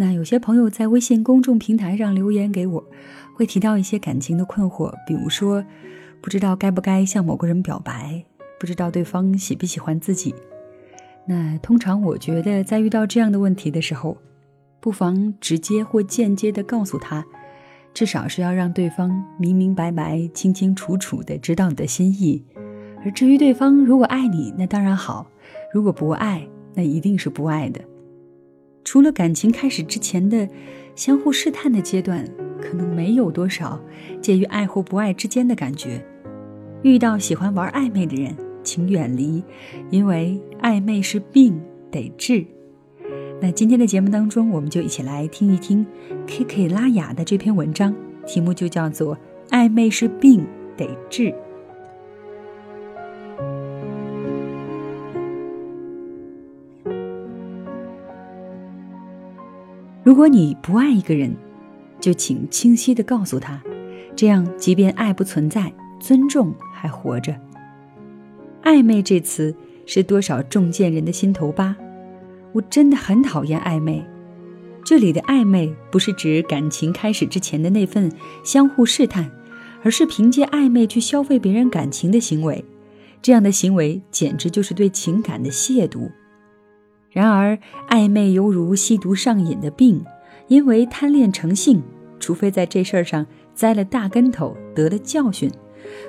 那有些朋友在微信公众平台上留言给我，会提到一些感情的困惑，比如说不知道该不该向某个人表白，不知道对方喜不喜欢自己。那通常我觉得在遇到这样的问题的时候，不妨直接或间接的告诉他，至少是要让对方明明白白、清清楚楚的知道你的心意。而至于对方如果爱你，那当然好；如果不爱，那一定是不爱的。除了感情开始之前的相互试探的阶段，可能没有多少介于爱或不爱之间的感觉。遇到喜欢玩暧昧的人，请远离，因为暧昧是病，得治。那今天的节目当中，我们就一起来听一听 K K 拉雅的这篇文章，题目就叫做《暧昧是病得治》。如果你不爱一个人，就请清晰的告诉他，这样即便爱不存在，尊重还活着。暧昧这词是多少中箭人的心头疤。我真的很讨厌暧昧，这里的暧昧不是指感情开始之前的那份相互试探，而是凭借暧昧去消费别人感情的行为。这样的行为简直就是对情感的亵渎。然而，暧昧犹如吸毒上瘾的病，因为贪恋成性，除非在这事儿上栽了大跟头，得了教训，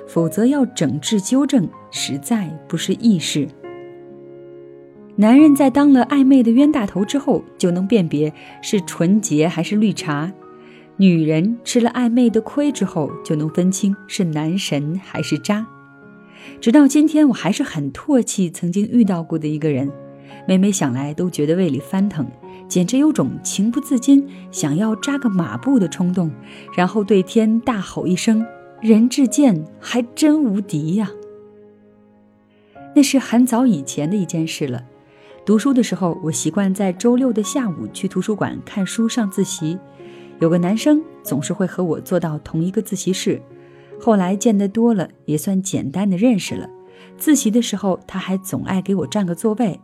否则要整治纠正，实在不是易事。男人在当了暧昧的冤大头之后，就能辨别是纯洁还是绿茶；女人吃了暧昧的亏之后，就能分清是男神还是渣。直到今天，我还是很唾弃曾经遇到过的一个人，每每想来都觉得胃里翻腾，简直有种情不自禁想要扎个马步的冲动，然后对天大吼一声：“人至贱，还真无敌呀！”那是很早以前的一件事了。读书的时候，我习惯在周六的下午去图书馆看书上自习。有个男生总是会和我坐到同一个自习室，后来见得多了，也算简单的认识了。自习的时候，他还总爱给我占个座位，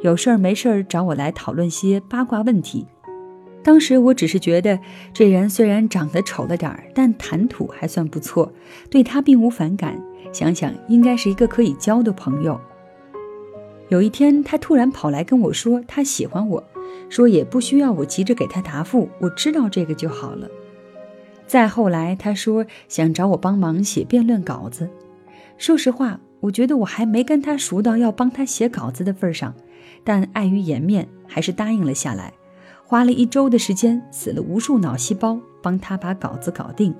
有事儿没事儿找我来讨论些八卦问题。当时我只是觉得这人虽然长得丑了点儿，但谈吐还算不错，对他并无反感。想想应该是一个可以交的朋友。有一天，他突然跑来跟我说他喜欢我，说也不需要我急着给他答复，我知道这个就好了。再后来，他说想找我帮忙写辩论稿子。说实话，我觉得我还没跟他熟到要帮他写稿子的份上，但碍于颜面，还是答应了下来。花了一周的时间，死了无数脑细胞，帮他把稿子搞定。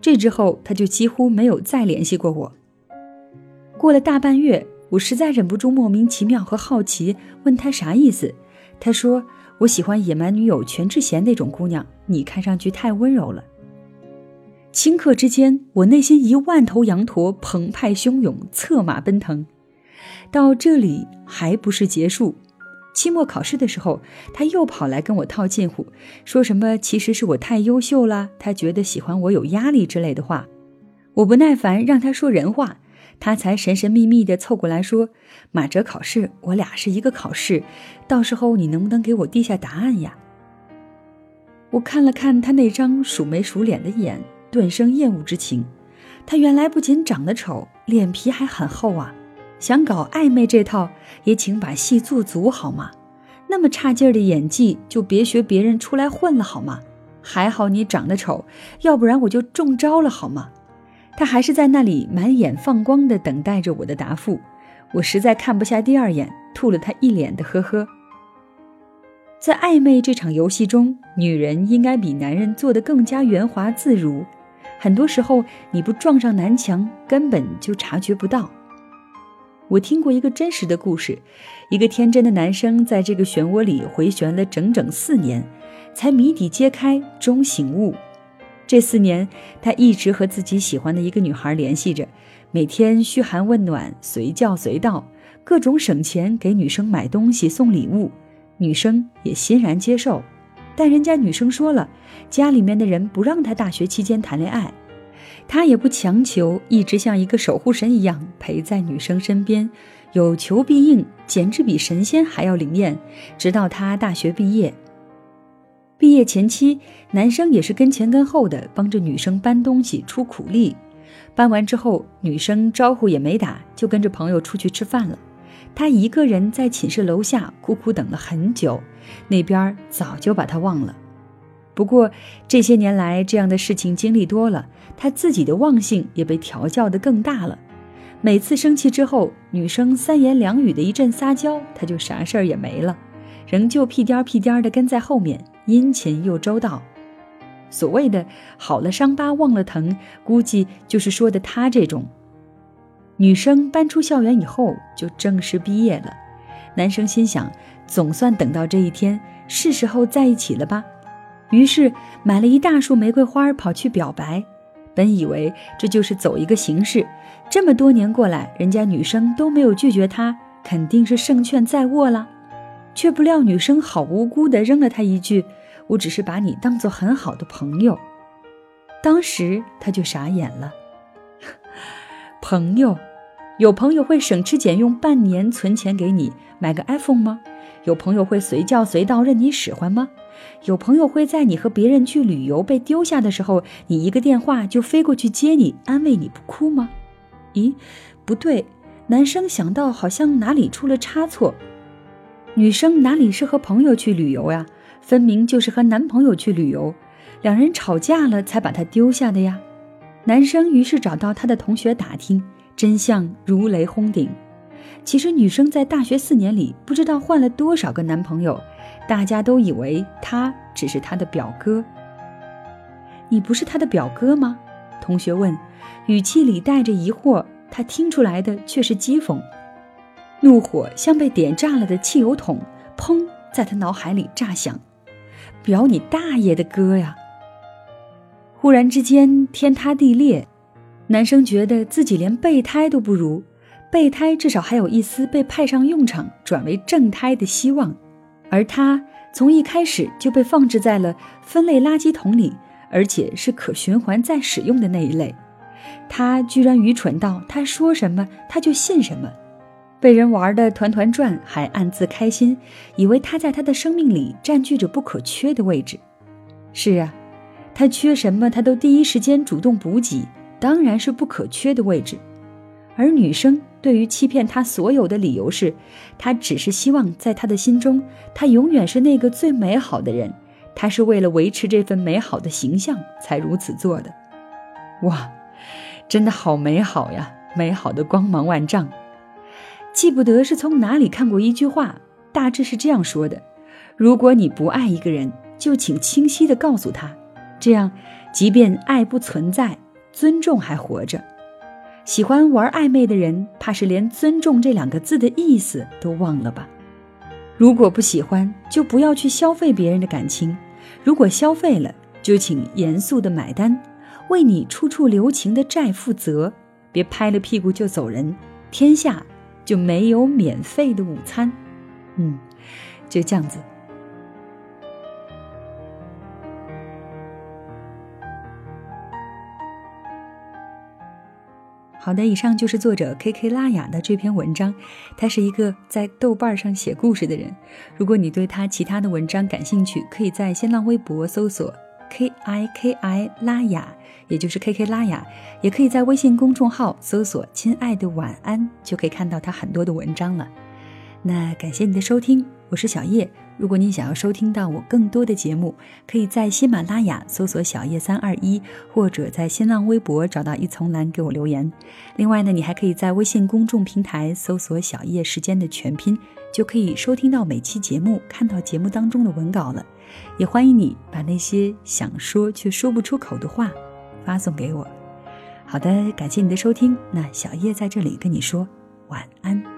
这之后，他就几乎没有再联系过我。过了大半月。我实在忍不住莫名其妙和好奇，问他啥意思。他说：“我喜欢野蛮女友全智贤那种姑娘，你看上去太温柔了。”顷刻之间，我内心一万头羊驼澎湃汹涌，策马奔腾。到这里还不是结束，期末考试的时候，他又跑来跟我套近乎，说什么其实是我太优秀了，他觉得喜欢我有压力之类的话。我不耐烦，让他说人话。他才神神秘秘地凑过来说：“马哲考试，我俩是一个考试，到时候你能不能给我递下答案呀？”我看了看他那张数眉数脸的眼，顿生厌恶之情。他原来不仅长得丑，脸皮还很厚啊！想搞暧昧这套，也请把戏做足好吗？那么差劲儿的演技，就别学别人出来混了好吗？还好你长得丑，要不然我就中招了好吗？他还是在那里满眼放光地等待着我的答复，我实在看不下第二眼，吐了他一脸的呵呵。在暧昧这场游戏中，女人应该比男人做得更加圆滑自如，很多时候你不撞上南墙，根本就察觉不到。我听过一个真实的故事，一个天真的男生在这个漩涡里回旋了整整四年，才谜底揭开，终醒悟。这四年，他一直和自己喜欢的一个女孩联系着，每天嘘寒问暖，随叫随到，各种省钱给女生买东西送礼物，女生也欣然接受。但人家女生说了，家里面的人不让他大学期间谈恋爱，他也不强求，一直像一个守护神一样陪在女生身边，有求必应，简直比神仙还要灵验。直到他大学毕业。毕业前期，男生也是跟前跟后的帮着女生搬东西出苦力。搬完之后，女生招呼也没打，就跟着朋友出去吃饭了。他一个人在寝室楼下苦苦等了很久，那边早就把他忘了。不过这些年来，这样的事情经历多了，他自己的忘性也被调教的更大了。每次生气之后，女生三言两语的一阵撒娇，他就啥事儿也没了，仍旧屁颠屁颠的跟在后面。殷勤又周到，所谓的“好了伤疤忘了疼”，估计就是说的他这种。女生搬出校园以后就正式毕业了，男生心想，总算等到这一天，是时候在一起了吧？于是买了一大束玫瑰花跑去表白。本以为这就是走一个形式，这么多年过来，人家女生都没有拒绝他，肯定是胜券在握了。却不料女生好无辜地扔了他一句：“我只是把你当做很好的朋友。”当时他就傻眼了。朋友，有朋友会省吃俭用半年存钱给你买个 iPhone 吗？有朋友会随叫随到任你使唤吗？有朋友会在你和别人去旅游被丢下的时候，你一个电话就飞过去接你，安慰你不哭吗？咦，不对，男生想到好像哪里出了差错。女生哪里是和朋友去旅游呀？分明就是和男朋友去旅游，两人吵架了才把他丢下的呀。男生于是找到他的同学打听，真相如雷轰顶。其实女生在大学四年里不知道换了多少个男朋友，大家都以为他只是她的表哥。你不是他的表哥吗？同学问，语气里带着疑惑，他听出来的却是讥讽。怒火像被点炸了的汽油桶，砰，在他脑海里炸响。表你大爷的哥呀！忽然之间天塌地裂，男生觉得自己连备胎都不如，备胎至少还有一丝被派上用场转为正胎的希望，而他从一开始就被放置在了分类垃圾桶里，而且是可循环再使用的那一类。他居然愚蠢到他说什么他就信什么。被人玩的团团转，还暗自开心，以为他在他的生命里占据着不可缺的位置。是啊，他缺什么，他都第一时间主动补给，当然是不可缺的位置。而女生对于欺骗他所有的理由是，她只是希望在他的心中，他永远是那个最美好的人。他是为了维持这份美好的形象才如此做的。哇，真的好美好呀，美好的光芒万丈。记不得是从哪里看过一句话，大致是这样说的：如果你不爱一个人，就请清晰地告诉他，这样，即便爱不存在，尊重还活着。喜欢玩暧昧的人，怕是连“尊重”这两个字的意思都忘了吧？如果不喜欢，就不要去消费别人的感情；如果消费了，就请严肃的买单，为你处处留情的债负责，别拍了屁股就走人。天下。就没有免费的午餐，嗯，就这样子。好的，以上就是作者 K K 拉雅的这篇文章。他是一个在豆瓣上写故事的人。如果你对他其他的文章感兴趣，可以在新浪微博搜索。K I K I 拉雅，也就是 K K 拉雅，也可以在微信公众号搜索“亲爱的晚安”，就可以看到他很多的文章了。那感谢你的收听，我是小叶。如果你想要收听到我更多的节目，可以在喜马拉雅搜索“小叶三二一”，或者在新浪微博找到一丛蓝给我留言。另外呢，你还可以在微信公众平台搜索“小叶时间”的全拼，就可以收听到每期节目，看到节目当中的文稿了。也欢迎你把那些想说却说不出口的话发送给我。好的，感谢你的收听，那小叶在这里跟你说晚安。